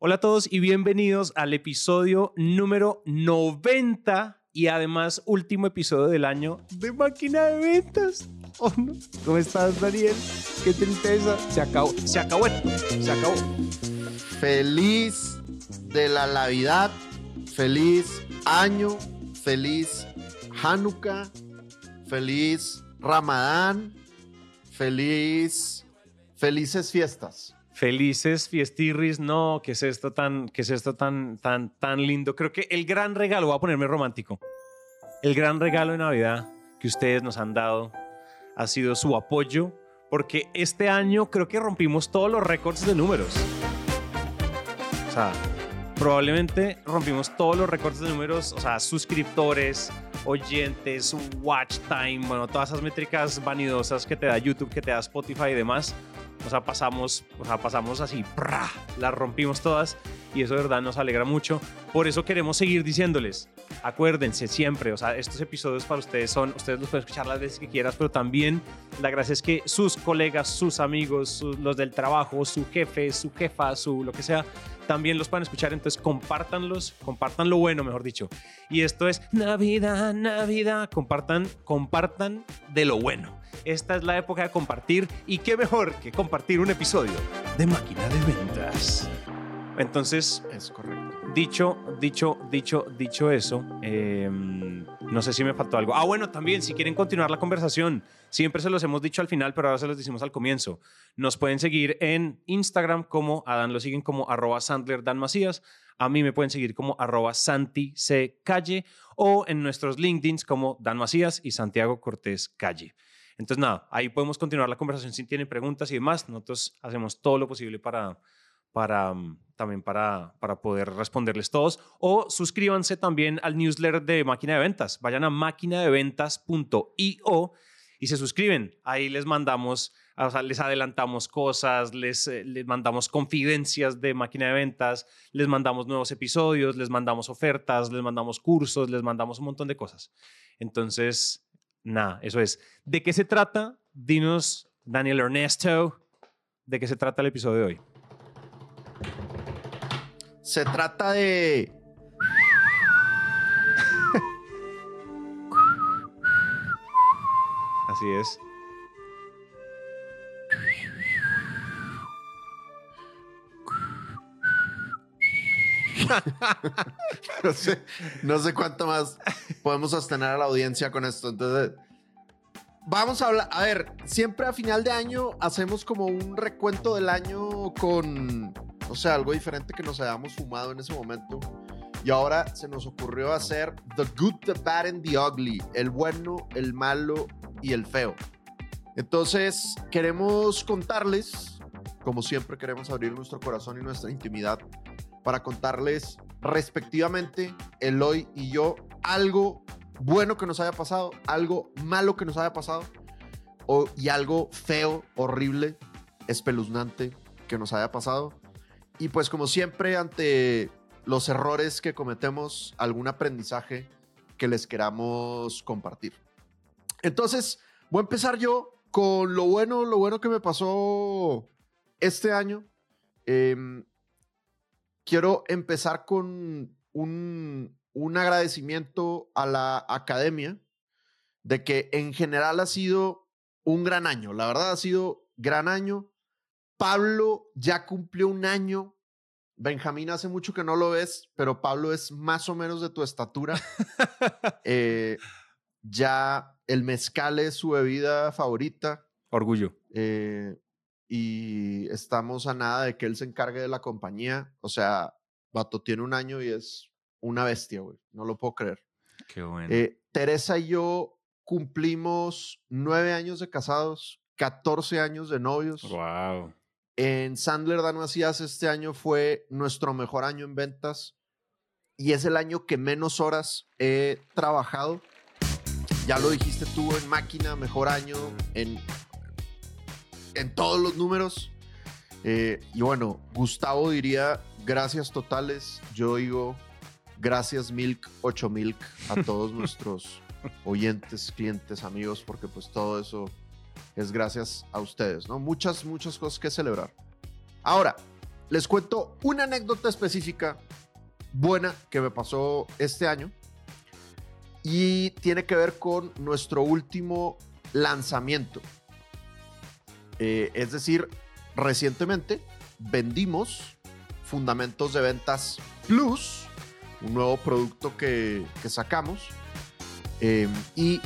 Hola a todos y bienvenidos al episodio número 90 y además último episodio del año de Máquina de Ventas. Oh. ¿Cómo estás, Daniel? Qué tristeza. Se acabó, se acabó se acabó. Feliz de la Navidad, feliz año, feliz Hanukkah, feliz Ramadán, feliz, felices fiestas. Felices fiestirris, no, ¿qué es esto tan, qué es esto tan, tan, tan lindo? Creo que el gran regalo, voy a ponerme romántico, el gran regalo de Navidad que ustedes nos han dado ha sido su apoyo, porque este año creo que rompimos todos los récords de números. O sea, probablemente rompimos todos los récords de números, o sea, suscriptores, oyentes, watch time, bueno, todas esas métricas vanidosas que te da YouTube, que te da Spotify y demás. O sea, pasamos, o sea, pasamos así, las rompimos todas y eso de verdad nos alegra mucho. Por eso queremos seguir diciéndoles, acuérdense siempre, o sea, estos episodios para ustedes son, ustedes los pueden escuchar las veces que quieras, pero también la gracia es que sus colegas, sus amigos, los del trabajo, su jefe, su jefa, su lo que sea, también los pueden escuchar, entonces compártanlos, compartan lo bueno, mejor dicho. Y esto es Navidad, Navidad, compartan, compartan de lo bueno. Esta es la época de compartir y qué mejor que compartir un episodio de Máquina de Ventas. Entonces, Es correcto. Dicho, dicho, dicho, dicho eso, eh, no sé si me faltó algo. Ah, bueno, también, si quieren continuar la conversación, siempre se los hemos dicho al final, pero ahora se los decimos al comienzo. Nos pueden seguir en Instagram como Adán lo siguen como arroba Sandler Dan Macías. A mí me pueden seguir como arroba Santi. Calle o en nuestros LinkedIns como Dan Macías y Santiago Cortés Calle. Entonces, nada, ahí podemos continuar la conversación si tienen preguntas y demás. Nosotros hacemos todo lo posible para, para mm, también para, para poder responderles todos. O suscríbanse también al newsletter de Máquina de Ventas. Vayan a máquinadeventas.io y se suscriben. Ahí les mandamos, o sea, les adelantamos cosas, les, eh, les mandamos confidencias de Máquina de Ventas, les mandamos nuevos episodios, les mandamos ofertas, les mandamos cursos, les mandamos un montón de cosas. Entonces, nada, eso es. ¿De qué se trata? Dinos, Daniel Ernesto, ¿de qué se trata el episodio de hoy? Se trata de... Así es. No sé, no sé cuánto más podemos sostener a la audiencia con esto. Entonces, vamos a hablar. A ver, siempre a final de año hacemos como un recuento del año con, o sea, algo diferente que nos hayamos fumado en ese momento. Y ahora se nos ocurrió hacer The Good, The Bad and The Ugly. El bueno, el malo y el feo. Entonces, queremos contarles, como siempre queremos abrir nuestro corazón y nuestra intimidad para contarles respectivamente Eloy y yo algo bueno que nos haya pasado, algo malo que nos haya pasado o, y algo feo, horrible, espeluznante que nos haya pasado. Y pues como siempre ante los errores que cometemos, algún aprendizaje que les queramos compartir. Entonces, voy a empezar yo con lo bueno, lo bueno que me pasó este año. Em, quiero empezar con un, un agradecimiento a la academia de que en general ha sido un gran año. La verdad ha sido gran año. Pablo ya cumplió un año. Benjamín hace mucho que no lo ves, pero Pablo es más o menos de tu estatura. Eh, ya el mezcal es su bebida favorita. Orgullo. Eh, y estamos a nada de que él se encargue de la compañía. O sea, Vato tiene un año y es una bestia, güey. No lo puedo creer. Qué bueno. Eh, Teresa y yo cumplimos nueve años de casados, 14 años de novios. wow. En Sandler Dan Macías este año fue nuestro mejor año en ventas y es el año que menos horas he trabajado. Ya lo dijiste tú en máquina, mejor año en, en todos los números. Eh, y bueno, Gustavo diría gracias totales. Yo digo gracias Milk, 8 Milk a todos nuestros oyentes, clientes, amigos, porque pues todo eso es gracias a ustedes, ¿no? Muchas, muchas cosas que celebrar. Ahora, les cuento una anécdota específica buena que me pasó este año y tiene que ver con nuestro último lanzamiento. Eh, es decir, recientemente vendimos Fundamentos de Ventas Plus, un nuevo producto que, que sacamos. eh, y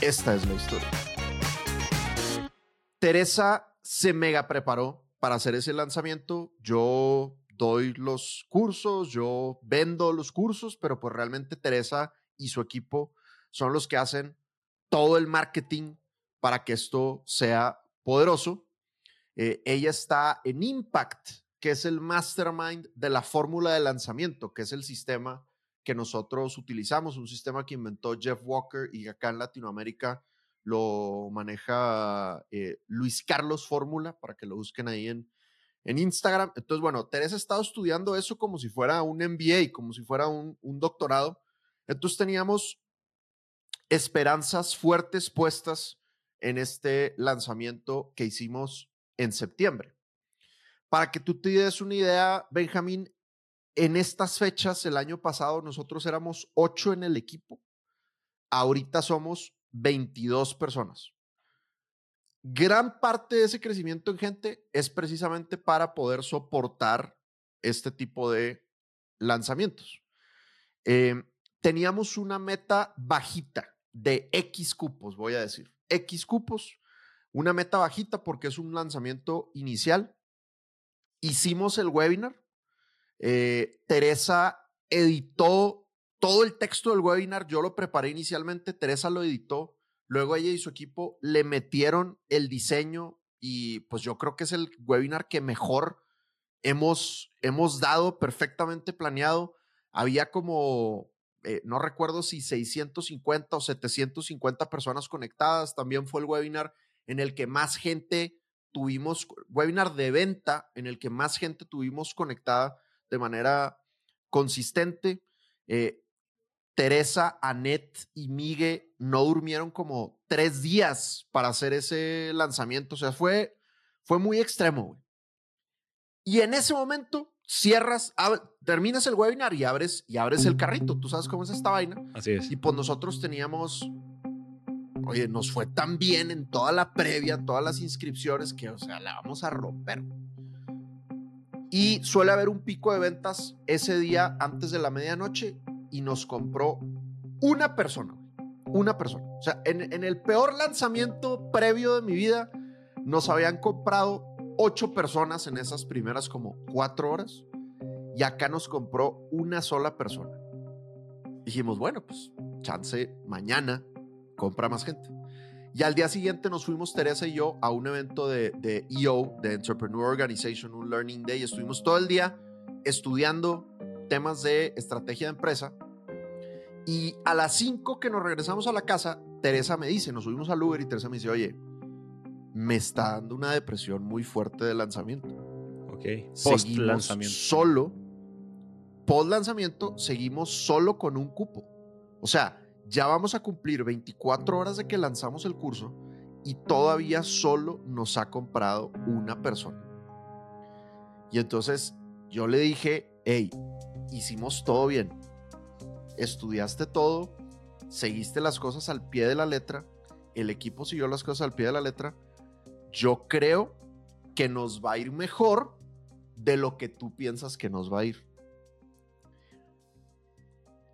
esta es la historia. Teresa se mega preparó para hacer ese lanzamiento. Yo doy los cursos, yo vendo los cursos, pero pues realmente Teresa y su equipo son los que hacen todo el marketing para que esto sea poderoso. Eh, ella está en Impact, que es el mastermind de la fórmula de lanzamiento, que es el sistema que nosotros utilizamos, un sistema que inventó Jeff Walker y acá en Latinoamérica lo maneja eh, Luis Carlos Fórmula, para que lo busquen ahí en, en Instagram. Entonces, bueno, Teresa ha estado estudiando eso como si fuera un MBA, como si fuera un, un doctorado. Entonces teníamos esperanzas fuertes puestas en este lanzamiento que hicimos en septiembre. Para que tú te des una idea, Benjamín, en estas fechas, el año pasado, nosotros éramos ocho en el equipo. Ahorita somos 22 personas. Gran parte de ese crecimiento en gente es precisamente para poder soportar este tipo de lanzamientos. Eh, teníamos una meta bajita de X cupos, voy a decir. X cupos, una meta bajita porque es un lanzamiento inicial. Hicimos el webinar. Eh, Teresa editó todo el texto del webinar. Yo lo preparé inicialmente. Teresa lo editó. Luego ella y su equipo le metieron el diseño y pues yo creo que es el webinar que mejor hemos, hemos dado perfectamente planeado. Había como eh, no recuerdo si 650 o 750 personas conectadas. También fue el webinar en el que más gente tuvimos, webinar de venta, en el que más gente tuvimos conectada de manera consistente. Eh, Teresa, Anet y Migue no durmieron como tres días para hacer ese lanzamiento. O sea, fue, fue muy extremo. Güey. Y en ese momento cierras, terminas el webinar y abres, y abres el carrito. Tú sabes cómo es esta vaina. Así es. Y pues nosotros teníamos, oye, nos fue tan bien en toda la previa, todas las inscripciones, que, o sea, la vamos a romper. Y suele haber un pico de ventas ese día antes de la medianoche y nos compró una persona, una persona. O sea, en, el peor lanzamiento previo de mi vida, nos habían comprado ocho personas en esas primeras como cuatro horas y acá nos compró una sola persona. Dijimos, bueno, pues chance mañana compra más gente. Y al día siguiente nos fuimos Teresa y yo a un evento de, de EO, de Entrepreneur Organization, un Learning Day. Estuvimos todo el día estudiando temas de estrategia de empresa. Y a las 5 que nos regresamos a la casa, Teresa me dice, nos subimos al Uber y Teresa me dice, oye, me está dando una depresión muy fuerte de lanzamiento. Ok. Post lanzamiento. Solo, post lanzamiento, seguimos solo con un cupo. O sea, ya vamos a cumplir 24 horas de que lanzamos el curso y todavía solo nos ha comprado una persona. Y entonces yo le dije, hey, hicimos todo bien. Estudiaste todo, seguiste las cosas al pie de la letra, el equipo siguió las cosas al pie de la letra yo creo que nos va a ir mejor de lo que tú piensas que nos va a ir.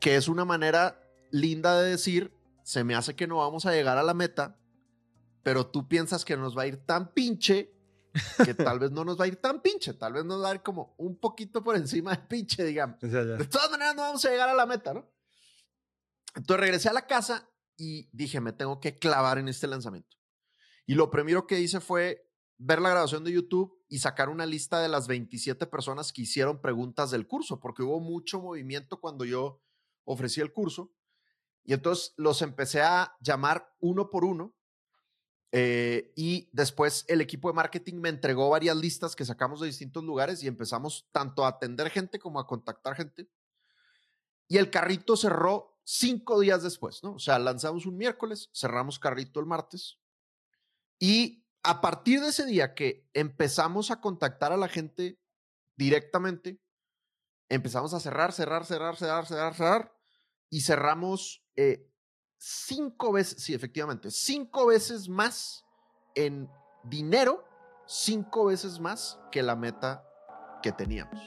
Que es una manera linda de decir, se me hace que no vamos a llegar a la meta, pero tú piensas que nos va a ir tan pinche que tal vez no nos va a ir tan pinche, tal vez nos va a ir como un poquito por encima del pinche, digamos. De todas maneras no vamos a llegar a la meta, ¿no? Entonces regresé a la casa y dije, me tengo que clavar en este lanzamiento. Y lo primero que hice fue ver la grabación de YouTube y sacar una lista de las 27 personas que hicieron preguntas del curso, porque hubo mucho movimiento cuando yo ofrecí el curso. Y entonces los empecé a llamar uno por uno. Eh, y después el equipo de marketing me entregó varias listas que sacamos de distintos lugares y empezamos tanto a atender gente como a contactar gente. Y el carrito cerró cinco días después, ¿no? O sea, lanzamos un miércoles, cerramos carrito el martes, y a partir de ese día que empezamos a contactar a la gente directamente. Empezamos a cerrar, cerrar, cerrar, cerrar, cerrar, cerrar. Y cerramos eh, cinco veces, sí, efectivamente, cinco veces más en dinero, cinco veces más que la meta que teníamos.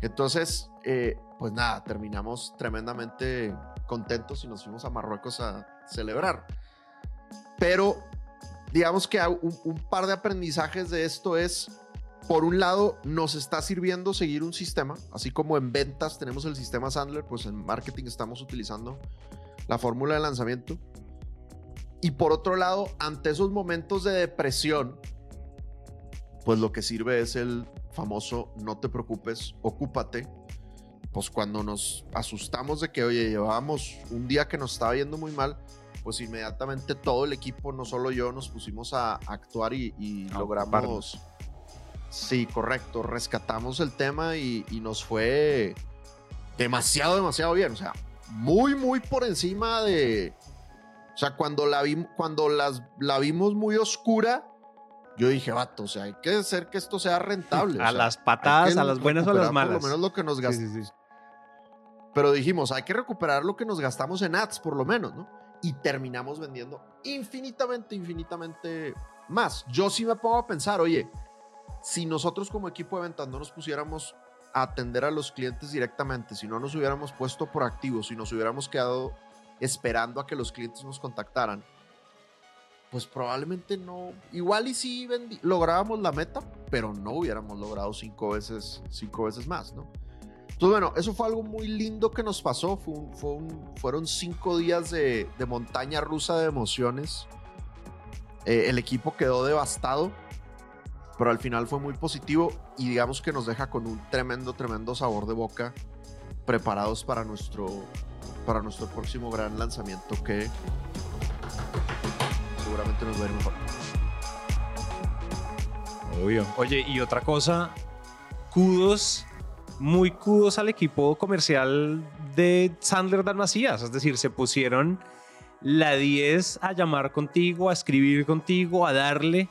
Entonces, eh, pues nada, terminamos tremendamente contentos y nos fuimos a Marruecos a celebrar. Pero digamos que un, un, par de aprendizajes de esto es, por un lado, nos está sirviendo seguir un sistema, así como en ventas tenemos el sistema Sandler, pues en marketing estamos utilizando la fórmula de lanzamiento. Y por otro lado, ante esos momentos de depresión, pues lo que sirve es el famoso no te preocupes, ocúpate. Pues cuando nos asustamos de que, oye, llevábamos un día que nos estaba yendo muy mal, pues inmediatamente todo el equipo, no solo yo, nos pusimos a actuar y, logramos... Sí, correcto, rescatamos el tema y, y, nos fue demasiado, demasiado bien. O sea, muy, muy por encima de... O sea, cuando la, vi, cuando las, la vimos muy oscura, yo dije, vato, o sea, hay que hacer que esto sea rentable. a las patadas, a las buenas o a las malas. Por lo menos lo que nos gastamos. Pero dijimos, hay que recuperar lo que nos gastamos en ads, por lo menos, ¿no? Y terminamos vendiendo infinitamente, infinitamente más. Yo sí me pongo a pensar, oye, si nosotros como equipo de ventas no nos pusiéramos atender a los clientes directamente, si no nos hubiéramos puesto proactivos, si nos hubiéramos quedado esperando a que los clientes nos contactaran, pues probablemente no, igual y sí lográbamos la meta, pero no hubiéramos logrado cinco veces, cinco veces más, ¿no? Entonces, bueno, eso fue algo muy lindo que nos pasó. Fue fue fueron cinco días de, de, montaña rusa de emociones. Eh, el equipo quedó devastado, pero al final fue muy positivo y digamos que nos deja con un tremendo, tremendo sabor de boca, preparados para nuestro, para nuestro próximo gran lanzamiento que seguramente nos va a ir mejor. Obvio. Oye, y otra cosa, kudos, muy kudos al equipo comercial de Sandler Dan Macías. Es decir, se pusieron la 10 a llamar contigo, a escribir contigo, a darle.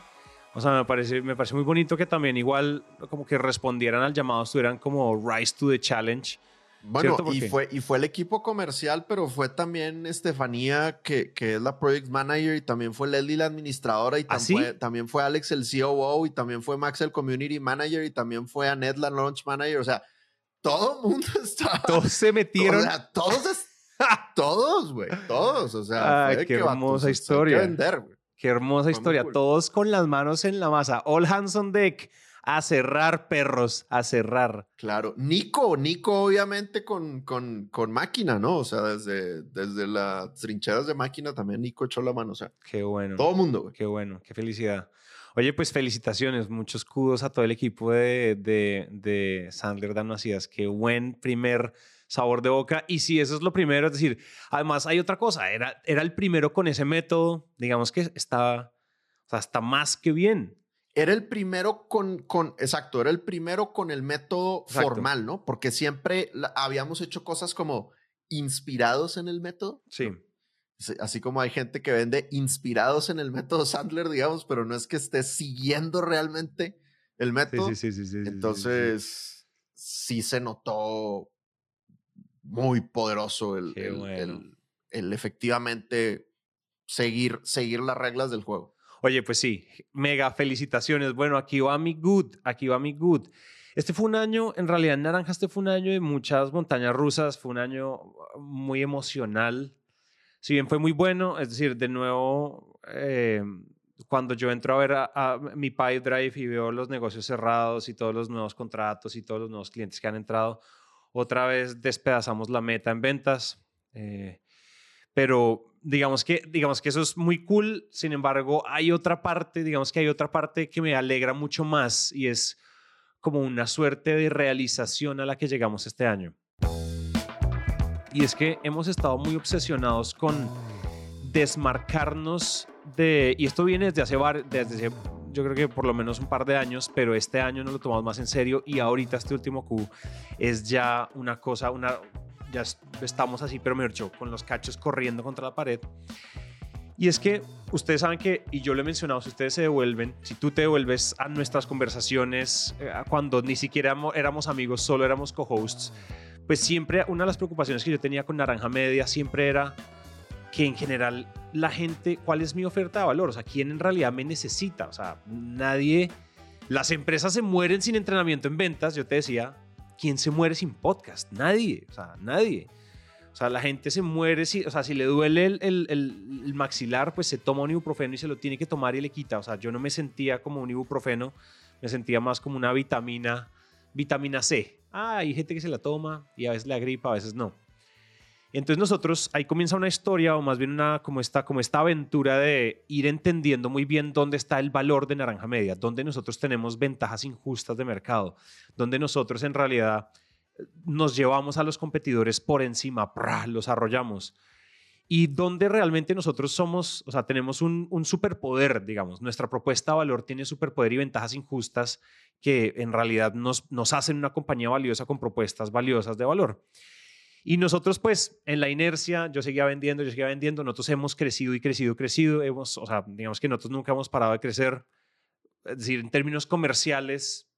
O sea, me parece, me parece muy bonito que también igual como que respondieran al llamado, estuvieran como rise to the challenge bueno, y fue, y fue el equipo comercial, pero fue también Estefanía, que, que es la Project Manager, y también fue Leslie, la administradora, y ¿Ah, también fue Alex, el COO, y también fue Max, el Community Manager, y también fue Annette, la Launch Manager. O sea, todo el mundo estaba. Todos se metieron. O sea, todos, todos, güey, todos. O sea, qué hermosa historia. vender, Qué hermosa historia. Todos con las manos en la masa. All hands on deck a cerrar, perros, a cerrar. Claro. Nico, Nico obviamente con, con, con máquina, ¿no? O sea, desde, desde las trincheras de máquina también Nico echó la mano. O sea, qué bueno. Todo mundo, güey. Qué bueno, qué felicidad. Oye, pues felicitaciones, muchos kudos a todo el equipo de, de, de Sandler Dan Macías. Qué buen primer sabor de boca. Y si eso es lo primero, es decir, además hay otra cosa, era, era el primero con ese método, digamos que está, o sea, está más que bien. Era el primero con, con, exacto, era el primero con el método formal, ¿no? Porque siempre habíamos hecho cosas como inspirados en el método. Sí. Así como hay gente que vende inspirados en el método Sandler, digamos, pero no es que esté siguiendo realmente el método. Sí, sí, sí, sí, Entonces, sí, se notó muy poderoso el, el, el, efectivamente seguir, seguir las reglas del juego. Oye, pues sí, mega felicitaciones. Bueno, aquí va mi good, aquí va mi good. Este fue un año, en realidad en Naranja este fue un año de muchas montañas rusas, fue un año uh, muy emocional. Si bien fue muy bueno, es decir, de nuevo, eh, cuando yo entro a ver a, mi Pipe Drive y veo los negocios cerrados y todos los nuevos contratos y todos los nuevos clientes que han entrado, otra vez despedazamos la meta en ventas. Eh, pero digamos que, digamos que eso es muy cool. Sin embargo, hay otra parte, digamos que hay otra parte que me alegra mucho más y es como una suerte de realización a la que llegamos este año. Y es que hemos estado muy obsesionados con desmarcarnos de, y esto viene desde hace, desde yo creo que por lo menos un par de años, pero este año nos lo tomamos más en serio y ahorita este último Q es ya una cosa, una, ya estamos así, pero me dicho, con los cachos corriendo contra la pared. Y es que ustedes saben que, y yo lo he mencionado, si ustedes se devuelven, si tú te devuelves a nuestras conversaciones, eh, cuando ni siquiera éramos amigos, solo éramos co-hosts, pues siempre una de las preocupaciones que yo tenía con Naranja Media siempre era que en general la gente, ¿cuál es mi oferta de valor? O sea, ¿quién en realidad me necesita? O sea, nadie, las empresas se mueren sin entrenamiento en ventas, yo te decía, ¿quién se muere sin podcast? Nadie, o sea, nadie. O sea, la gente se muere, si, o sea, si le duele el, el, maxilar, pues se toma un ibuprofeno y se lo tiene que tomar y le quita. O sea, yo no me sentía como un ibuprofeno, me sentía más como una vitamina, vitamina C. Ah, hay gente que se la toma y a veces la gripa, a veces no. Entonces nosotros, ahí comienza una historia o más bien una, como esta, como esta aventura de ir entendiendo muy bien dónde está el valor de naranja media, dónde nosotros tenemos ventajas injustas de mercado, dónde nosotros en realidad eh, nos llevamos a los competidores por encima, los arrollamos. Y dónde realmente nosotros somos, o sea, tenemos un, un superpoder, digamos. Nuestra propuesta de valor tiene superpoder y ventajas injustas que en realidad nos, nos hacen una compañía valiosa con propuestas valiosas de valor. Y nosotros, pues, en la inercia, yo seguía vendiendo, yo seguía vendiendo, nosotros hemos crecido y crecido crecido, hemos, o sea, digamos que nosotros nunca hemos parado de crecer, es decir, en términos comerciales,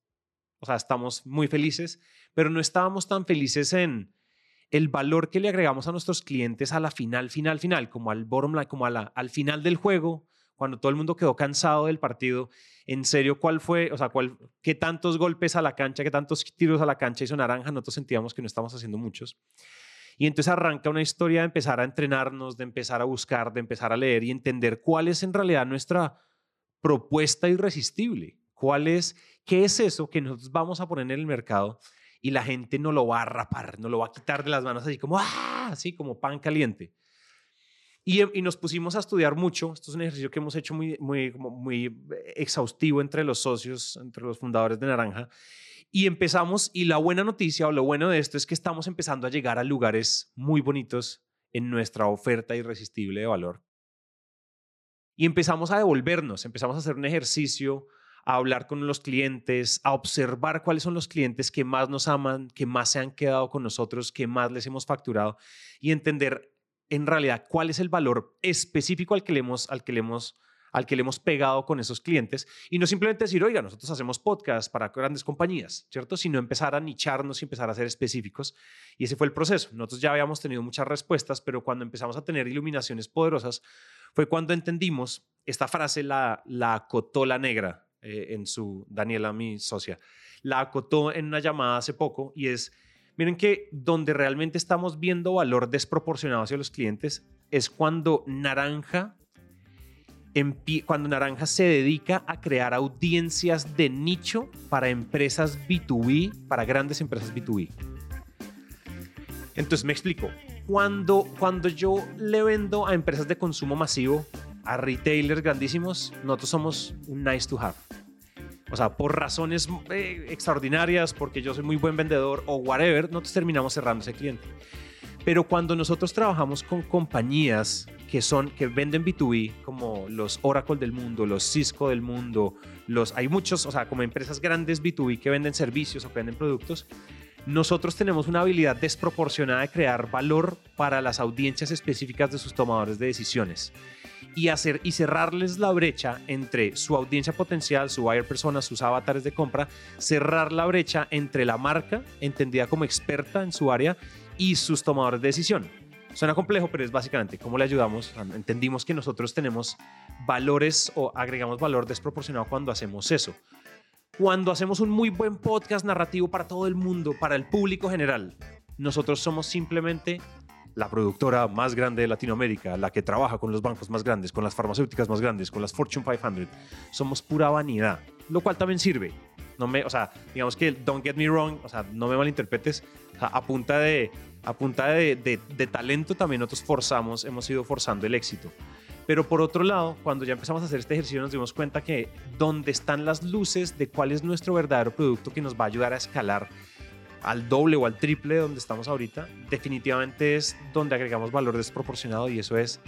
o sea, estamos muy felices, pero no estábamos tan felices en el valor que le agregamos a nuestros clientes a la final, final, final, como al bottom line, como a la, al final del juego, cuando todo el mundo quedó cansado del partido, en serio, ¿cuál fue, o sea, cuál, qué tantos golpes a la cancha, qué tantos tiros a la cancha hizo Naranja? Nosotros sentíamos que no estábamos haciendo muchos. Y entonces arranca una historia de empezar a entrenarnos, de empezar a buscar, de empezar a leer y entender cuál es en realidad nuestra propuesta irresistible. ¿Cuál es, qué es eso que nosotros vamos a poner en el mercado y la gente no lo va a rapar, no lo va a quitar de las manos así como, ¡ah! así como pan caliente. Y, y, nos pusimos a estudiar mucho. Esto es un ejercicio que hemos hecho muy, muy, muy exhaustivo entre los socios, entre los fundadores de Naranja. Y empezamos, y la buena noticia o lo bueno de esto es que estamos empezando a llegar a lugares muy bonitos en nuestra oferta irresistible de valor. Y empezamos a devolvernos, empezamos a hacer un ejercicio, a hablar con los clientes, a observar cuáles son los clientes que más nos aman, que más se han quedado con nosotros, que más les hemos facturado y entender en realidad cuál es el valor específico al que le hemos, al que le hemos al que le hemos pegado con esos clientes y no simplemente decir, oiga, nosotros hacemos podcasts para grandes compañías, ¿cierto? Sino empezar a nicharnos y empezar a ser específicos. Y ese fue el proceso. Nosotros ya habíamos tenido muchas respuestas, pero cuando empezamos a tener iluminaciones poderosas fue cuando entendimos, esta frase la, la acotó la negra eh, en su, Daniela, mi socia, la acotó en una llamada hace poco y es, miren que donde realmente estamos viendo valor desproporcionado hacia los clientes es cuando Naranja cuando Naranja se dedica a crear audiencias de nicho para empresas B2B, para grandes empresas B2B. Entonces me explico. Cuando, cuando yo le vendo a empresas de consumo masivo, a retailers grandísimos, nosotros somos un nice to have. O sea, por razones eh, extraordinarias, porque yo soy muy buen vendedor o whatever, nosotros terminamos cerrando ese cliente. Pero cuando nosotros trabajamos con compañías que son que venden B2B como los Oracle del mundo, los Cisco del mundo, los hay muchos, o sea, como empresas grandes B2B que venden servicios o que venden productos, nosotros tenemos una habilidad desproporcionada de crear valor para las audiencias específicas de sus tomadores de decisiones y hacer y cerrarles la brecha entre su audiencia potencial, su buyer persona, sus avatares de compra, cerrar la brecha entre la marca entendida como experta en su área y sus tomadores de decisión. Suena complejo, pero es básicamente cómo le ayudamos. Entendimos que nosotros tenemos valores o agregamos valor desproporcionado cuando hacemos eso. Cuando hacemos un muy buen podcast narrativo para todo el mundo, para el público general, nosotros somos simplemente la productora más grande de Latinoamérica, la que trabaja con los bancos más grandes, con las farmacéuticas más grandes, con las Fortune 500. Somos pura vanidad, lo cual también sirve. No me, o sea, digamos que don't get me wrong, o sea, no me malinterpretes, a punta de a punta de, talento también nosotros forzamos, hemos ido forzando el éxito. Pero por otro lado, cuando ya empezamos a hacer este ejercicio nos dimos cuenta que donde están las luces de cuál es nuestro verdadero producto que nos va a ayudar a escalar al doble o al triple de donde estamos ahorita, definitivamente es donde agregamos valor desproporcionado y eso es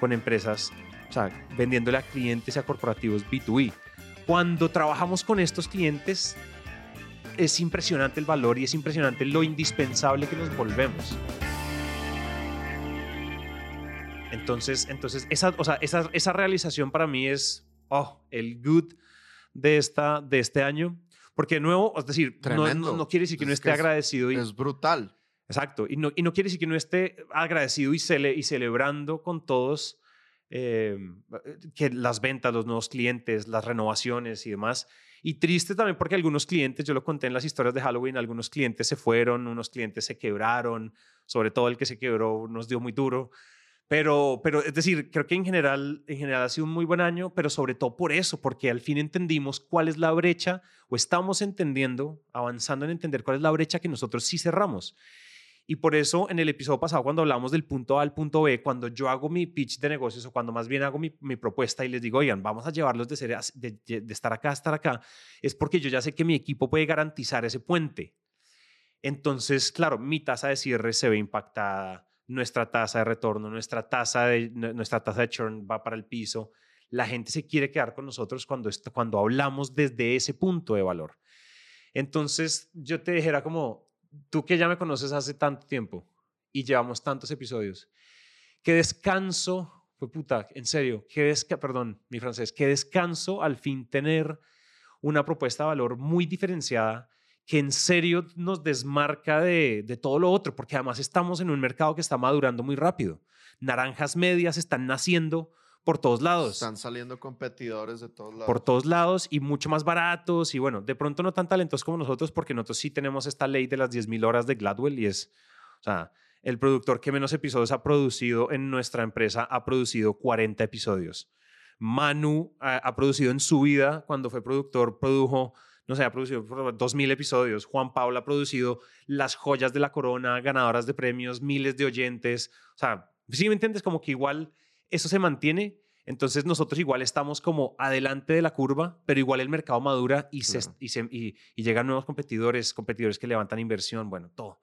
con empresas, o sea, vendiéndole a clientes y a corporativos B2B. Cuando trabajamos con estos clientes, es impresionante el valor y es impresionante lo indispensable que nos volvemos. Entonces, entonces esa, o sea, esa, esa realización para mí es oh, el good de, esta, de este año. Porque de nuevo, es decir, no, no, no quiere decir que uno esté que es- agradecido. Y, Es brutal. Exacto. Y no, y no quiere decir que no esté agradecido y, cele- y celebrando con todos eh, que las ventas, los nuevos clientes, las renovaciones y demás. Y triste también porque algunos clientes, yo lo conté en las historias de Halloween, algunos clientes se fueron, unos clientes se quebraron, sobre todo el que se quebró nos dio muy duro. Pero, pero es decir, creo que en general, en general ha sido un muy buen año, pero sobre todo por eso, porque al fin entendimos cuál es la brecha o estamos entendiendo, avanzando en entender cuál es la brecha que nosotros sí cerramos. Y por eso en el episodio pasado, cuando hablamos del punto A al punto B, cuando yo hago mi pitch de negocios o cuando más bien hago mi, mi propuesta y les digo, oigan, vamos a llevarlos de, ser, de, de estar acá a estar acá, es porque yo ya sé que mi equipo puede garantizar ese puente. Entonces, claro, mi tasa de cierre se ve impactada, nuestra tasa de retorno, nuestra tasa de, nu- nuestra tasa de churn va para el piso. La gente se quiere quedar con nosotros cuando, cuando hablamos desde ese punto de valor. Entonces, yo te dijera como, tú que ya me conoces hace tanto tiempo y llevamos tantos episodios, qué descanso, fue puta, en serio, qué perdón, mi francés, qué descanso al fin tener una propuesta de valor muy diferenciada que en serio nos desmarca de, de todo lo otro, porque además estamos en un mercado que está madurando muy rápido. Naranjas medias están naciendo por todos lados Están saliendo competidores de todos lados. por todos lados y mucho más baratos y bueno, de pronto no tan talentosos como nosotros porque nosotros sí tenemos esta ley de las 10.000 horas de Gladwell y es, o sea, el productor que menos episodios ha producido en nuestra empresa ha producido 40 episodios. Manu ha, ha producido en su vida, cuando fue productor, produjo, no sé, ha producido 2.000 episodios. Juan Pablo ha producido las joyas de la corona, ganadoras de premios, miles de oyentes. O sea, si me entiendes, como que igual eso se mantiene. Entonces nosotros igual estamos como adelante de la curva, pero igual el mercado madura y, se, Claro. y, se- y- y llegan nuevos competidores, competidores que levantan inversión, bueno, todo.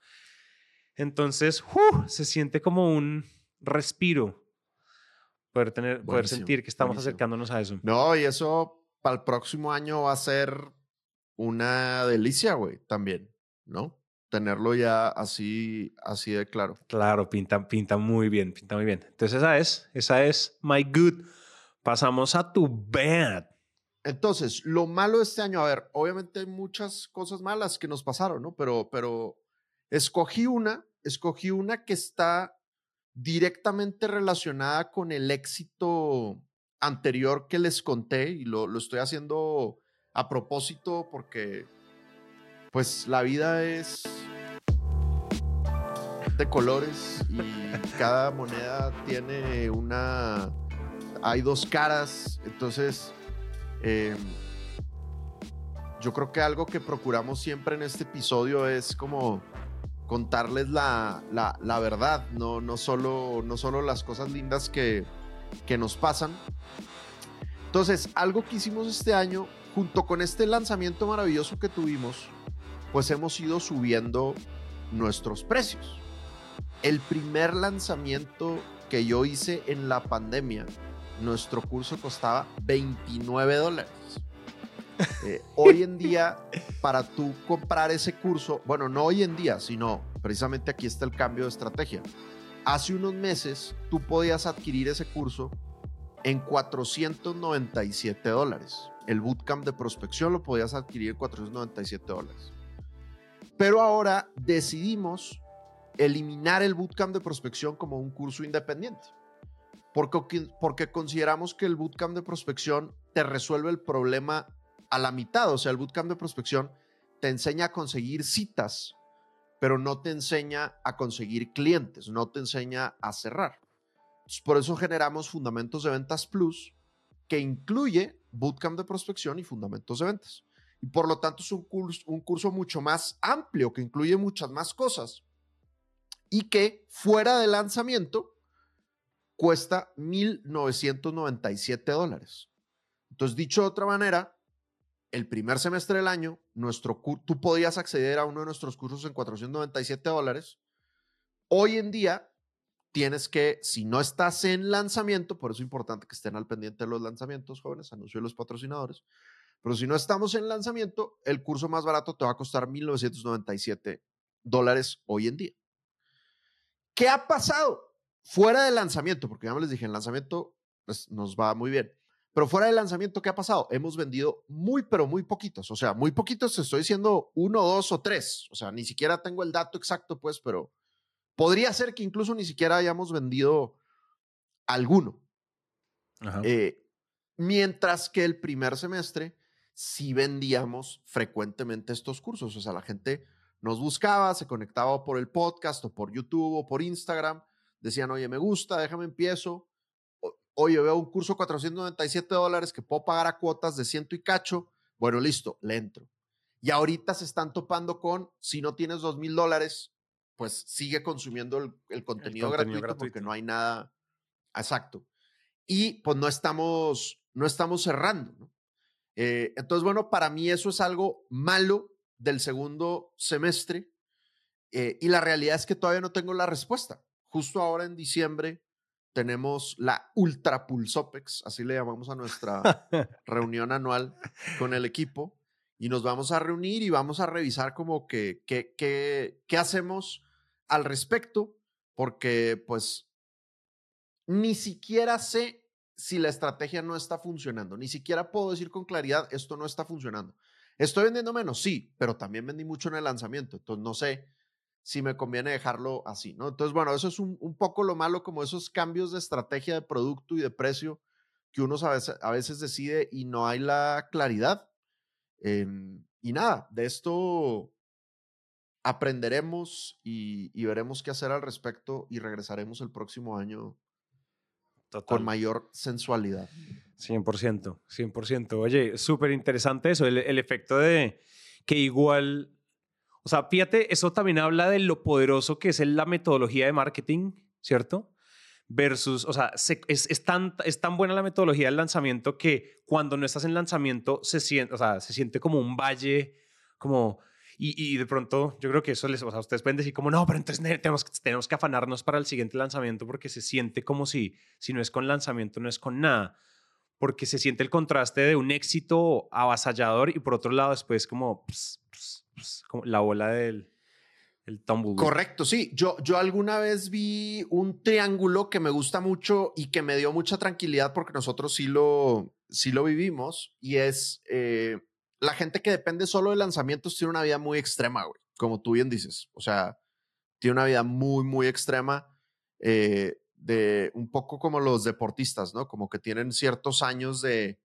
Entonces, ¡uf! se siente como un respiro poder, tener, poder sentir que estamos buenísimo. acercándonos a eso. No, y eso para el próximo año va a ser una delicia, güey, también, ¿no? Tenerlo ya así, así de claro. Claro, pinta, pinta muy bien, pinta muy bien. Entonces esa es, esa es My Good. Pasamos a tu Bad. Entonces, lo malo de este año, a ver, obviamente hay muchas cosas malas que nos pasaron, ¿no? Pero, pero escogí una, escogí una que está directamente relacionada con el éxito anterior que les conté y lo, lo estoy haciendo a propósito porque, pues, la vida es de colores y cada moneda tiene una, hay dos caras, entonces eh, yo creo que algo que procuramos siempre en este episodio es como contarles la, la- la verdad, no, no, solo, no solo las cosas lindas que, que nos pasan. Entonces, algo que hicimos este año, junto con este lanzamiento maravilloso que tuvimos, pues hemos ido subiendo nuestros precios. El primer lanzamiento que yo hice en la pandemia, nuestro curso costaba 29 dólares. Eh, hoy en día, para tú comprar ese curso, bueno, no hoy en día, sino precisamente aquí está el cambio de estrategia. Hace unos meses tú podías adquirir ese curso en 497 dólares. El bootcamp de prospección lo podías adquirir en 497 dólares. Pero ahora decidimos eliminar el bootcamp de prospección como un curso independiente. Porque, porque consideramos que el bootcamp de prospección te resuelve el problema a la mitad. O sea, el bootcamp de prospección te enseña a conseguir citas, pero no te enseña a conseguir clientes, no te enseña a cerrar. Por eso generamos Fundamentos de Ventas Plus, que incluye bootcamp de prospección y fundamentos de ventas. Por lo tanto es un curso, mucho más amplio, que incluye muchas más cosas y que fuera de lanzamiento cuesta 1.997 dólares. Entonces, dicho de otra manera, el primer semestre del año, nuestro tú podías acceder a uno de nuestros cursos en 497 dólares. Hoy en día, tienes que, si no estás en lanzamiento, por eso es importante que estén al pendiente de los lanzamientos, jóvenes, anuncio de los patrocinadores, pero si no estamos en lanzamiento, el curso más barato te va a costar 1.997 dólares hoy en día. ¿Qué ha pasado? fuera del lanzamiento, porque ya me les dije, el lanzamiento pues, nos va muy bien. Pero fuera del lanzamiento, ¿qué ha pasado? Hemos vendido muy, pero muy poquitos. O sea, muy poquitos, estoy diciendo uno, dos o tres. O sea, ni siquiera tengo el dato exacto, pues, pero podría ser que incluso ni siquiera hayamos vendido alguno. Eh, mientras que el primer semestre sí vendíamos frecuentemente estos cursos. O sea, la gente nos buscaba, se conectaba por el podcast o por YouTube o por Instagram. Decían, oye, me gusta, déjame empiezo. Oye, veo un curso 497 dólares que puedo pagar a cuotas de ciento y cacho. Bueno, listo, le entro. Y ahorita se están topando con, si no tienes dos mil dólares, pues sigue consumiendo el, contenido, gratuito, porque no hay nada exacto. Y pues no estamos, no estamos cerrando. ¿no? Eh, entonces, bueno, para mí eso es algo malo del segundo semestre eh, y la realidad es que todavía no tengo la respuesta. Justo ahora en diciembre tenemos la Ultra Pulsopex, así le llamamos a nuestra reunión anual con el equipo y nos vamos a reunir y vamos a revisar como que qué hacemos al respecto porque pues ni siquiera sé si la estrategia no está funcionando. Ni siquiera puedo decir con claridad, esto no está funcionando. ¿Estoy vendiendo menos? Sí, pero también vendí mucho en el lanzamiento. Entonces, no sé si me conviene dejarlo así, ¿no? Entonces, bueno, eso es un, poco lo malo, como esos cambios de estrategia de producto y de precio que uno a veces, a veces decide y no hay la claridad. Em, y nada, de esto aprenderemos y, y veremos qué hacer al respecto y regresaremos el próximo año con mayor sensualidad. 100%, 100%. Oye, súper interesante eso, el, el, efecto de que igual, o sea, fíjate, eso también habla de lo poderoso que es la metodología de marketing, ¿cierto? Versus, o sea, es, es, tan, es tan buena la metodología del lanzamiento que cuando no estás en lanzamiento se siente, o sea, se siente como un valle, como y, de pronto yo creo que eso les, o sea, ustedes pueden decir como, no, pero entonces tenemos, tenemos que afanarnos para el siguiente lanzamiento porque se siente como si, si no es con lanzamiento, no es con nada. Porque se siente el contraste de un éxito avasallador y por otro lado después como, como la bola del el tumble. Correcto, sí. Yo, yo alguna vez vi un triángulo que me gusta mucho y que me dio mucha tranquilidad porque nosotros sí lo, sí lo vivimos y es... Eh, la gente que depende solo de lanzamientos tiene una vida muy extrema, güey, como tú bien dices. O sea, tiene una vida muy, muy extrema, eh, de un poco como los deportistas, ¿no? Como que tienen ciertos años de,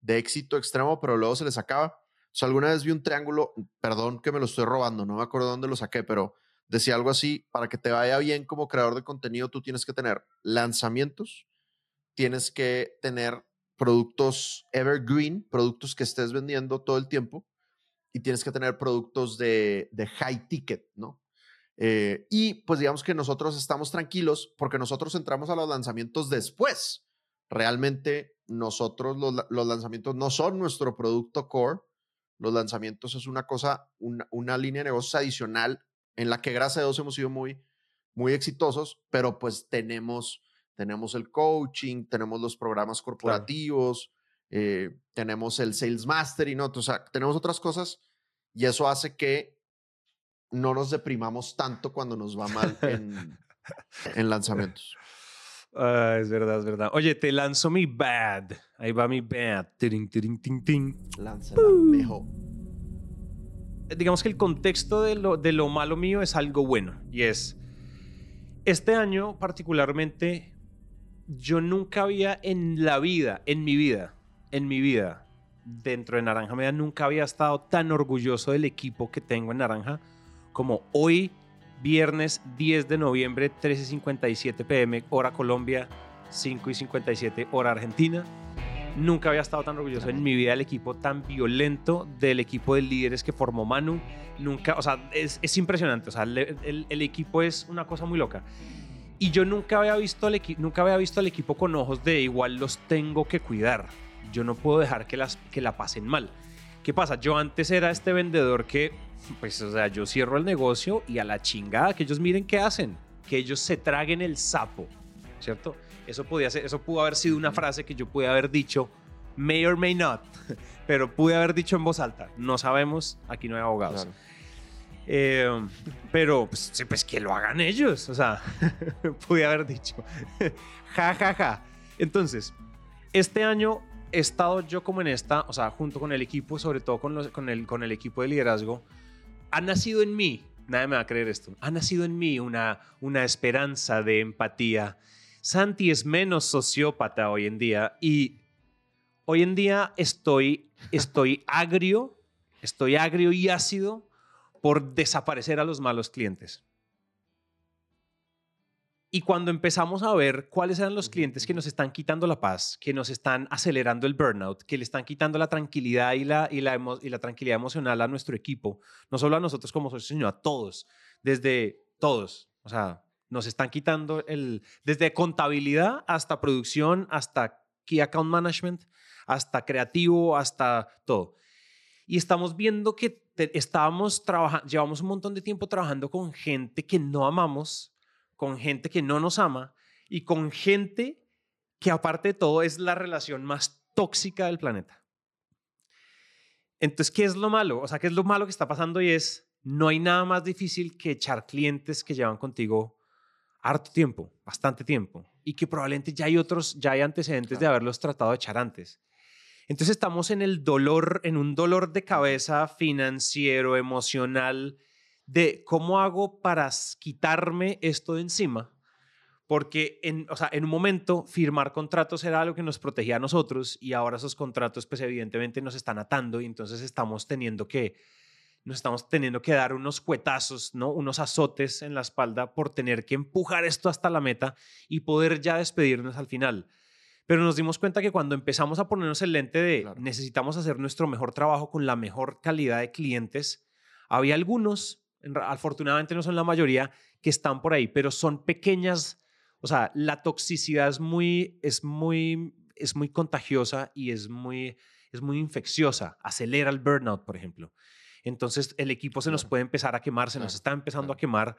de éxito extremo, pero luego se les acaba. O sea, alguna vez vi un triángulo, perdón que me lo estoy robando, no me acuerdo dónde lo saqué, pero decía algo así, para que te vaya bien como creador de contenido, tú tienes que tener lanzamientos, tienes que tener productos evergreen, productos que estés vendiendo todo el tiempo y tienes que tener productos de, high ticket, ¿no? Eh, y pues digamos que nosotros estamos tranquilos porque nosotros entramos a los lanzamientos después. Realmente nosotros los, lanzamientos no son nuestro producto core. Los lanzamientos es una cosa, una, una línea de negocios adicional en la que gracias a Dios hemos sido muy, muy exitosos, pero pues tenemos tenemos el coaching, tenemos los programas corporativos, eh, tenemos el Sales Master y no, o sea, tenemos otras cosas y eso hace que no nos deprimamos tanto cuando nos va mal en, en lanzamientos. Ah, es verdad, es verdad. Oye, te lanzo mi bad. Ahí va mi bad. Ting, ting, ting, ting. mejor. Digamos que el contexto de lo, de lo malo mío es algo bueno. Y es, este año particularmente yo nunca había en la vida, en mi vida, en mi vida, dentro de Naranja Media, nunca había estado tan orgulloso del equipo que tengo en Naranja como hoy, viernes 10 de noviembre, 13.57 pm, hora Colombia, 5.57 hora Argentina. Nunca había estado tan orgulloso en mi vida del equipo tan violento, del equipo de líderes que formó Manu. Nunca, o sea, es, impresionante. O sea, el equipo es una cosa muy loca. Y yo nunca había, visto al nunca había visto al equipo con ojos de igual los tengo que cuidar. Yo no puedo dejar que, las, que la pasen mal. ¿Qué pasa? Yo antes era este vendedor que, pues, o sea, yo cierro el negocio y a la chingada, que ellos miren qué hacen, que ellos se traguen el sapo, ¿cierto? Eso, podía ser, eso pudo haber sido una frase que yo pude haber dicho, may or may not, pero pude haber dicho en voz alta, no sabemos, aquí no hay abogados. Eh, pero, pues, pues que lo hagan ellos. O sea, pude haber dicho. ja, ja, ja. Entonces, este año he estado yo como en esta, o sea, junto con el equipo, sobre todo con, los, con, el, con el equipo de liderazgo, ha nacido en mí, nadie me va a creer esto, ha nacido en mí una, una esperanza de empatía. Santi es menos sociópata hoy en día y hoy en día estoy, estoy agrio, estoy agrio y ácido por desaparecer a los malos clientes. Y cuando empezamos a ver cuáles eran los clientes que nos están quitando la paz, que nos están acelerando el burnout, que le están quitando la tranquilidad y la, y la, y la tranquilidad emocional a nuestro equipo, no solo a nosotros como socios, sino a todos, desde todos. O sea, nos están quitando el, desde contabilidad hasta producción, hasta key account management, hasta creativo, hasta todo. Y estamos viendo que estábamos trabajando, llevamos un montón de tiempo trabajando con gente que no amamos, con gente que no nos ama y con gente que aparte de todo es la relación más tóxica del planeta. Entonces, ¿qué es lo malo? O sea, ¿qué es lo malo que está pasando? Y es, no hay nada más difícil que echar clientes que llevan contigo harto tiempo, bastante tiempo, y que probablemente ya hay otros, ya hay antecedentes de haberlos tratado de echar antes. Entonces estamos en el dolor, en un dolor de cabeza financiero, emocional, de cómo hago para quitarme esto de encima. Porque en, o sea, en un momento firmar contratos era algo que nos protegía a nosotros y ahora esos contratos pues evidentemente nos están atando y entonces estamos teniendo que, nos estamos teniendo que dar unos cuetazos, ¿no? unos azotes en la espalda por tener que empujar esto hasta la meta y poder ya despedirnos al final. Pero nos dimos cuenta que cuando empezamos a ponernos el lente de necesitamos hacer nuestro mejor trabajo con la mejor calidad de clientes, había algunos afortunadamente no son la mayoría que están por ahí, pero son pequeñas, o sea, la toxicidad es muy, es muy, es muy contagiosa y es muy, es muy infecciosa, acelera el burnout, por ejemplo. Entonces el equipo se nos puede empezar a quemar, se nos está empezando a quemar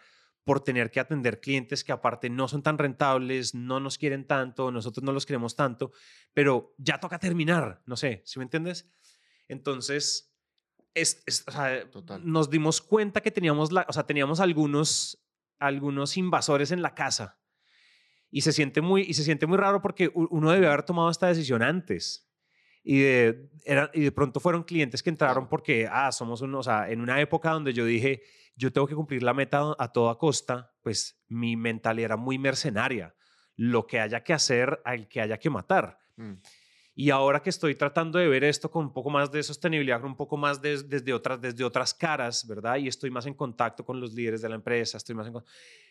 por tener que atender clientes que aparte no son tan rentables, no nos quieren tanto, nosotros no los queremos tanto, pero ya toca terminar, no sé, ¿sí me entiendes? Entonces, nos dimos cuenta que teníamos, la, o sea, teníamos algunos, algunos invasores en la casa. Y se, siente muy, y se siente muy raro porque uno debe haber tomado esta decisión antes. Y de, y de pronto fueron clientes que entraron porque, ah, somos unos, o sea, en una época donde yo dije, yo tengo que cumplir la meta a toda costa, pues mi mentalidad era muy mercenaria. Lo que haya que hacer, al que haya que matar. Mm. Y ahora que estoy tratando de ver esto con un poco más de sostenibilidad, un poco más desde, otras, desde otras caras, ¿verdad? Y estoy más en contacto con los líderes de la empresa, estoy más en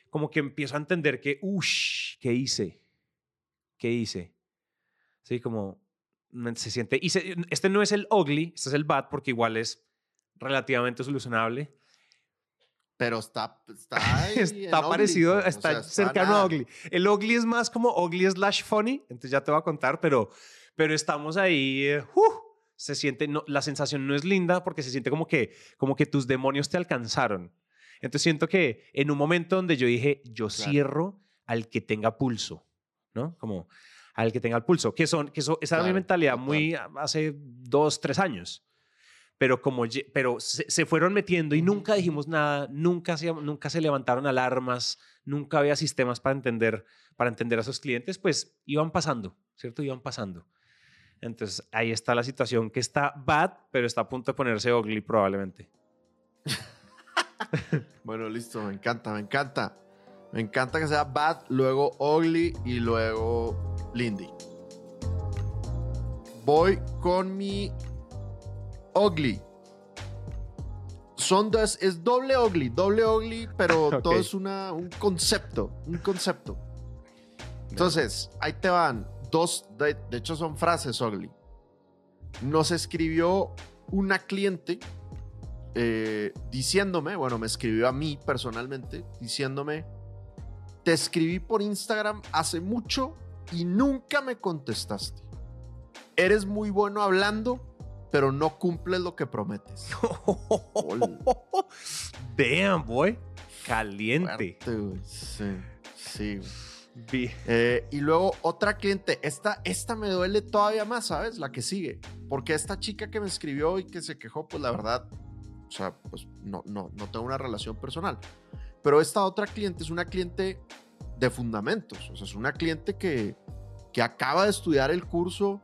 como que empiezo a entender que, uff, ¿qué hice? ¿Qué hice? Sí, como se siente. Y este no es el ugly, este es el bad, porque igual es relativamente solucionable. Pero está, está, está parecido, pues, está cercano a ugly. El ugly es más como ugly slash funny, entonces ya te voy a contar, pero pero estamos ahí, eh, se siente, no, la sensación no es linda porque se siente como que, como que tus demonios te alcanzaron. Entonces siento que en un momento donde yo dije, yo cierro al que tenga pulso, ¿no? Como al que tenga el pulso, que son, que eso, esa era mi mentalidad muy hace dos, tres años. Pero como, pero se, fueron metiendo y nunca dijimos nada, nunca se, nunca se levantaron alarmas, nunca había sistemas para entender, para entender a esos clientes, pues iban pasando, ¿cierto? Iban pasando. Entonces ahí está la situación que está bad, pero está a punto de ponerse ugly probablemente. bueno, listo, me encanta, me encanta. Me encanta que sea bad, luego ugly y luego Lindy. Voy con mi ugly. Son dos, es doble ugly, doble ugly, pero todo es una, un concepto, un concepto. Entonces, ahí te van dos, de, hecho son frases, Ugly. Nos escribió una cliente eh, diciéndome, bueno, me escribió a mí personalmente, diciéndome, te escribí por Instagram hace mucho y nunca me contestaste. Eres muy bueno hablando, pero no cumples lo que prometes. Damn, boy. Caliente. sí, sí. Eh, y luego otra cliente, esta, esta me duele todavía más, ¿sabes? La que sigue. Porque esta chica que me escribió y que se quejó, pues la verdad, O sea, pues no, no, no tengo una relación personal. Pero esta otra cliente es una cliente de fundamentos. O sea, es una cliente que, que acaba de estudiar el curso,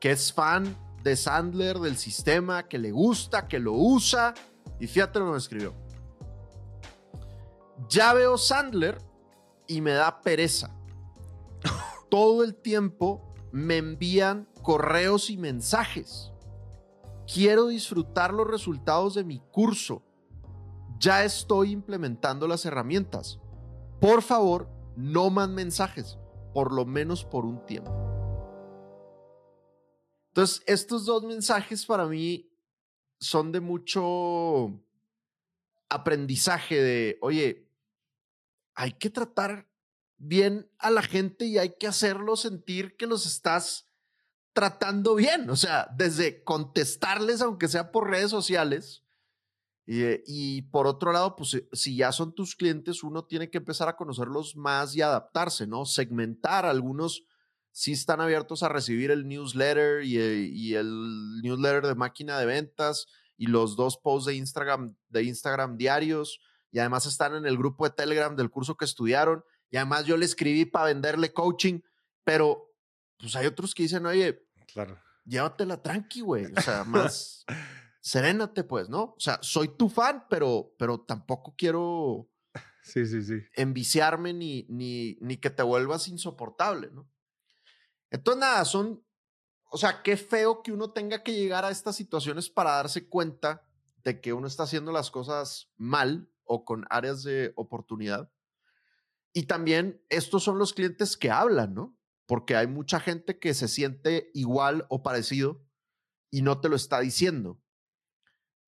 que es fan de Sandler, del sistema, que le gusta, que lo usa. Y fíjate lo que me escribió. Ya veo Sandler y me da pereza. Todo el tiempo me envían correos y mensajes. Quiero disfrutar los resultados de mi curso. Ya estoy implementando las herramientas. Por favor, no más mensajes, por lo menos por un tiempo. Entonces, estos dos mensajes para mí son de mucho aprendizaje de, oye, hay que tratar bien a la gente y hay que hacerlo sentir que los estás tratando bien. O sea, desde contestarles, aunque sea por redes sociales. Y, y, por otro lado, pues si ya son tus clientes, uno tiene que empezar a conocerlos más y adaptarse, ¿no? Segmentar. Algunos sí están abiertos a recibir el newsletter y, y el newsletter de máquina de ventas y los dos posts de Instagram, de Instagram diarios. Y además están en el grupo de Telegram del curso que estudiaron. Y además yo le escribí para venderle coaching, pero pues hay otros que dicen, oye, claro. llévatela tranqui, güey. O sea, más serénate, pues, ¿no? O sea, soy tu fan, pero, pero tampoco quiero sí, sí, sí. enviciarme ni, ni, ni que te vuelvas insoportable, ¿no? Entonces, nada, son, o sea, qué feo que uno tenga que llegar a estas situaciones para darse cuenta de que uno está haciendo las cosas mal o con áreas de oportunidad. Y también estos son los clientes que hablan, ¿no? porque hay mucha gente que se siente igual o parecido y no te lo está diciendo.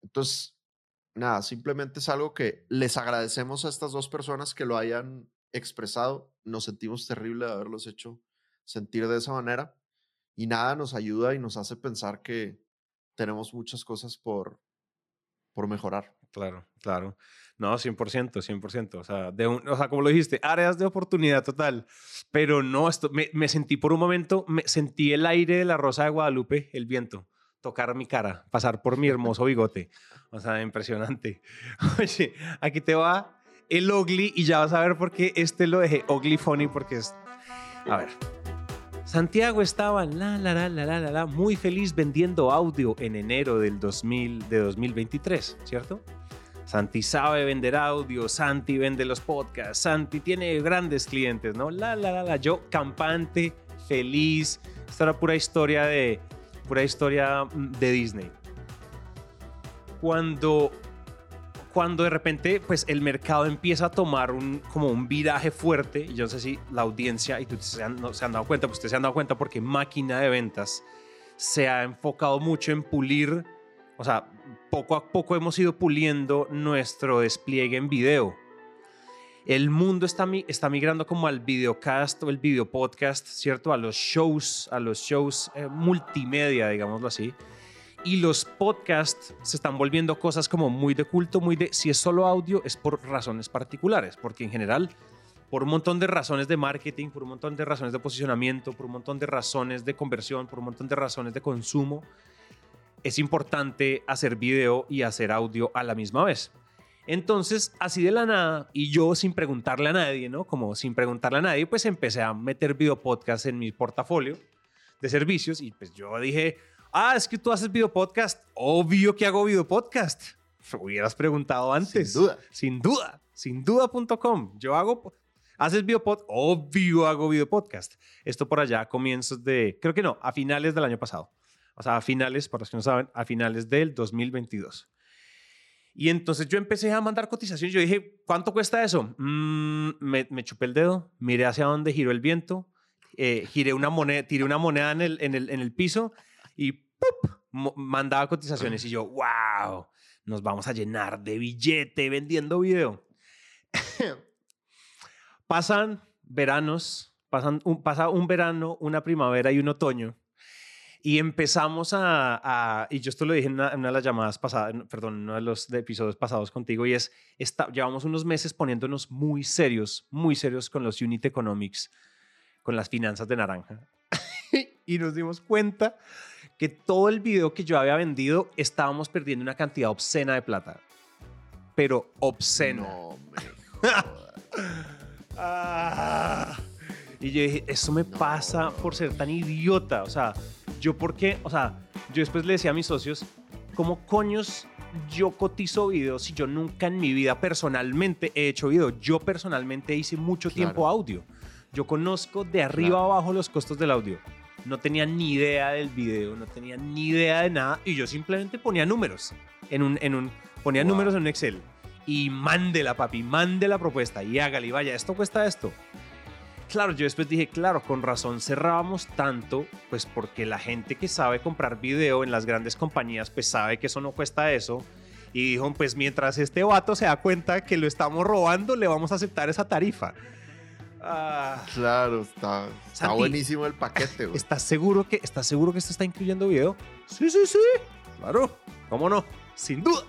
Entonces, nada, simplemente es algo que les agradecemos a estas dos personas que lo hayan expresado. Nos sentimos terrible de haberlos hecho sentir de esa manera. Y nada, nos ayuda y nos hace pensar que tenemos muchas cosas por, por mejorar. Claro, claro. No, 100%, 100%. O sea, de o sea, como lo dijiste, áreas de oportunidad total. Pero no, esto, me, me, sentí por un momento, me sentí el aire de la rosa de Guadalupe, el viento, tocar mi cara, pasar por mi hermoso bigote. O sea, impresionante. Oye, aquí te va el ugly y ya vas a ver por qué este lo dejé ugly funny porque es... A ver. Santiago estaba la, la, la, la, la, la, muy feliz vendiendo audio en enero del 2000, de 2023, ¿cierto? Santi sabe vender audio, Santi vende los podcasts, Santi tiene grandes clientes, ¿no? La, la, la, la. Yo campante, feliz. Esta era pura historia de, pura historia mm, de Disney. Cuando, cuando de repente, pues el mercado empieza a tomar un, como un viraje fuerte, y yo no sé si la audiencia y tú se han, se han dado cuenta, pues ustedes se han dado cuenta porque máquina de ventas se ha enfocado mucho en pulir o sea, poco a poco hemos ido puliendo nuestro despliegue en video. El mundo está, migrando como al videocast o el videopodcast, ¿cierto? A los shows, a los shows eh, multimedia, digámoslo así. Y los podcasts se están volviendo cosas como muy de culto, muy de, si es solo audio, es por razones particulares, porque en general, por un montón de razones de marketing, por un montón de razones de posicionamiento, por un montón de razones de conversión, por un montón de razones de consumo, es importante hacer video y hacer audio a la misma vez. Entonces, así de la nada, y yo sin preguntarle a nadie, ¿no? Como sin preguntarle a nadie, pues empecé a meter video podcast en mi portafolio de servicios y pues yo dije, ah, es que tú haces video podcast, obvio que hago video podcast. Hubieras preguntado antes. Sin duda. Sin duda. Sin duda.com. Yo hago, haces video podcast, obvio hago video podcast. Esto por allá a comienzos de, creo que no, a finales del año pasado o sea, a finales, para los que no saben, a finales del 2022. Y entonces yo empecé a mandar cotizaciones. Yo dije, ¿cuánto cuesta eso? Mm, me, chupé el dedo, miré hacia dónde giró el viento, eh, giré una moneda, tiré una moneda en el, piso y ¡pup! mandaba cotizaciones. Y yo, wow, nos vamos a llenar de billete vendiendo video. Pasan veranos, pasan pasa un verano, una primavera y un otoño. Y empezamos a, y yo esto lo dije en una, de las llamadas pasadas, perdón, en uno de los episodios pasados contigo, y es, está, llevamos unos meses poniéndonos muy serios, muy serios con los unit economics, con las finanzas de naranja. y nos dimos cuenta que todo el video que yo había vendido estábamos perdiendo una cantidad obscena de plata. Pero obscena. No, Ah. Y yo dije, eso me No. pasa por ser tan idiota. O sea, yo por qué, o sea, yo después le decía a mis socios, ¿cómo coños yo cotizo videos si yo nunca en mi vida personalmente he hecho video? Yo personalmente hice mucho Claro. tiempo audio. Yo conozco de arriba Claro. abajo los costos del audio. No tenía ni idea del video, no tenía ni idea de nada y yo simplemente ponía números en un, en un, ponía Wow. números en un Excel y mándela, papi, mande la propuesta y hágale, y vaya, esto cuesta esto. Claro, yo después dije, claro, con razón cerrábamos tanto, pues porque la gente que sabe comprar video en las grandes compañías, pues sabe que eso no cuesta eso. Y dijo, pues mientras este vato se da cuenta que lo estamos robando, le vamos a aceptar esa tarifa. Ah, Claro, está, está Santi, buenísimo el paquete, güey. ¿Estás seguro que estás seguro que esto está incluyendo video? Sí, sí, sí. Claro. ¿Cómo no? Sin duda.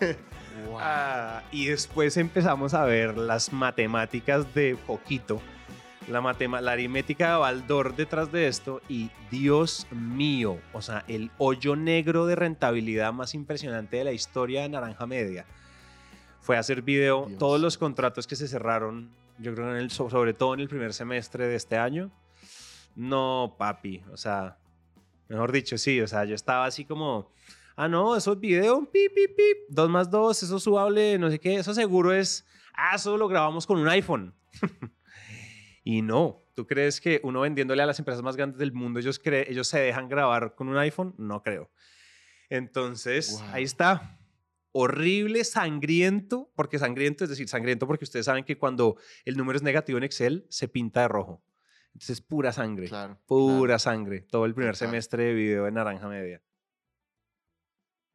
Wow. Ah, y después empezamos a ver las matemáticas de poquito, la, matema- la aritmética de Baldor detrás de esto y Dios mío, o sea, el hoyo negro de rentabilidad más impresionante de la historia de Naranja Media fue hacer video, Dios. todos los contratos que se cerraron, yo creo en el, so- sobre todo en el primer semestre de este año. No, papi, o sea, mejor dicho, sí, o sea, yo estaba así como, ah, no, eso es video, pip, pip, pip, dos más dos, eso es subable, no sé qué, eso seguro es, ah, eso lo grabamos con un iPhone. y no, ¿tú crees que uno vendiéndole a las empresas más grandes del mundo, ellos, cree, ellos se dejan grabar con un iPhone? No creo. Entonces, Wow. ahí está. Horrible, sangriento, porque sangriento, es decir, sangriento porque ustedes saben que cuando el número es negativo en Excel, se pinta de rojo. Entonces, pura sangre. Claro. Pura claro. sangre. Todo el primer semestre de video de Naranja Media.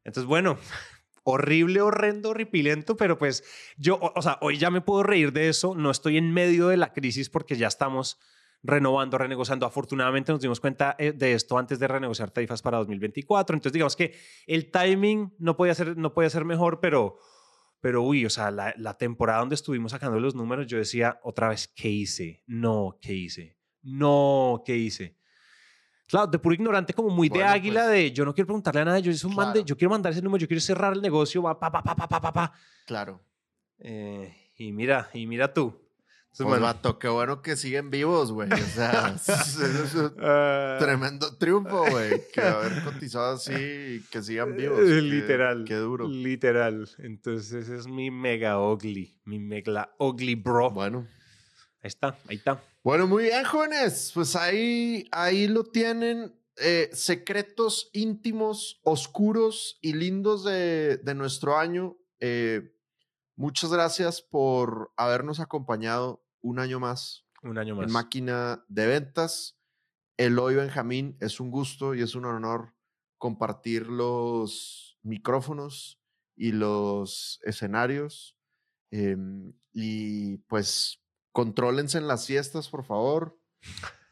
Entonces, bueno, horrible, horrendo, horripilento, pero pues yo, o, sea, hoy ya me puedo reír de eso. No estoy en medio de la crisis porque ya estamos renovando, renegociando. Afortunadamente nos dimos cuenta eh, de esto antes de renegociar tarifas para 2024. Entonces, digamos que el timing no podía ser, no podía ser mejor, pero, pero uy, o sea, la temporada donde estuvimos sacando los números, yo decía otra vez, ¿qué hice? No, ¿qué hice? No, ¿qué hice? Claro, de puro ignorante, como muy de Bueno, águila, pues, de yo no quiero preguntarle a nadie, yo, un mande, claro. yo quiero mandar ese número, yo quiero cerrar el negocio, va, pa, pa, pa, pa, pa, pa, pa. Claro. Eh, y mira, y mira tú. Pues, bueno, vato, qué bueno que siguen vivos, güey. O sea, eso es un ah, tremendo triunfo, güey. Que haber cotizado así y que sigan vivos. eh, Qué- literal. Qué duro. Literal. Entonces es mi mega ugly, mi mega ugly bro. Bueno. Ahí está, ahí está. Bueno, muy bien, jóvenes. Pues ahí, ahí lo tienen. eh, secretos íntimos, oscuros y lindos de, de nuestro año. Eh, muchas gracias por habernos acompañado un año más Un año más. en Máquina de Ventas. Eloy Benjamín, es un gusto y es un honor compartir los micrófonos y los escenarios. Em, y pues contrólense en las fiestas, por favor.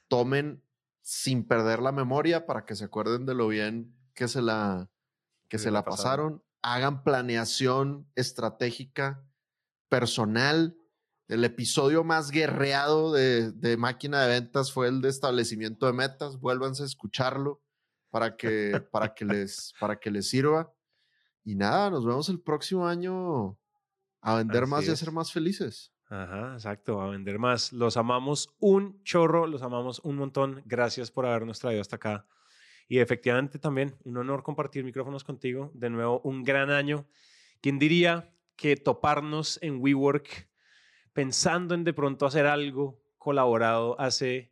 Tomen sin perder la memoria para que se acuerden de lo bien que se la, que se la pasaron. Hagan planeación estratégica personal. El episodio más guerreado de, de máquina de ventas fue el de establecimiento de metas. Vuélvanse a escucharlo para que, para que, les, para que les sirva. Y nada, nos vemos el próximo año a vender Así más y a ser más felices. Ajá, exacto, a vender más. Los amamos un chorro, los amamos un montón. Gracias por habernos traído hasta acá. Y efectivamente también un honor compartir micrófonos contigo. De nuevo, un gran año. ¿Quién diría que toparnos en WeWork pensando en de pronto hacer algo colaborado hace,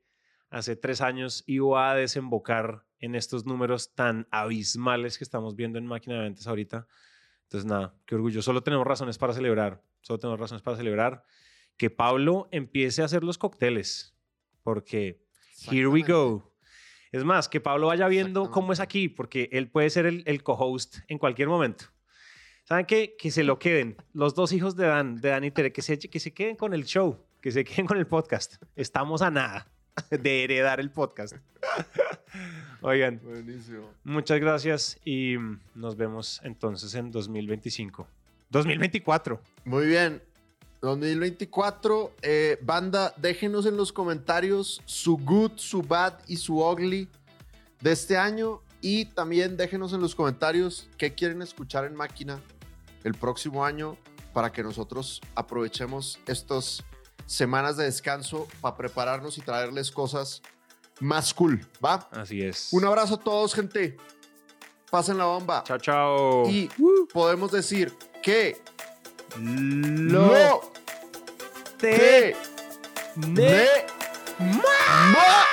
hace tres años iba a desembocar en estos números tan abismales que estamos viendo en máquina de ventas ahorita? Entonces, nada, qué orgullo. Solo tenemos razones para celebrar. Solo tenemos razones para celebrar que Pablo empiece a hacer los cócteles. Porque here we go. Es más, que Pablo vaya viendo cómo es aquí, porque él puede ser el, el co-host en cualquier momento. ¿Saben qué? Que se lo queden. Los dos hijos de Dan, de Dan y Tere, que se, que se queden con el show, que se queden con el podcast. Estamos a nada de heredar el podcast. Oigan, Buenísimo. muchas gracias y nos vemos entonces en 2025. 2024. Muy bien. 2024, eh, banda, déjenos en los comentarios su good, su bad y su ugly de este año y también déjenos en los comentarios qué quieren escuchar en máquina el próximo año para que nosotros aprovechemos estas semanas de descanso para prepararnos y traerles cosas más cool, ¿va? Así es. Un abrazo a todos, gente. Pasen la bomba. Chao, chao. Y podemos decir que Lo no te ma-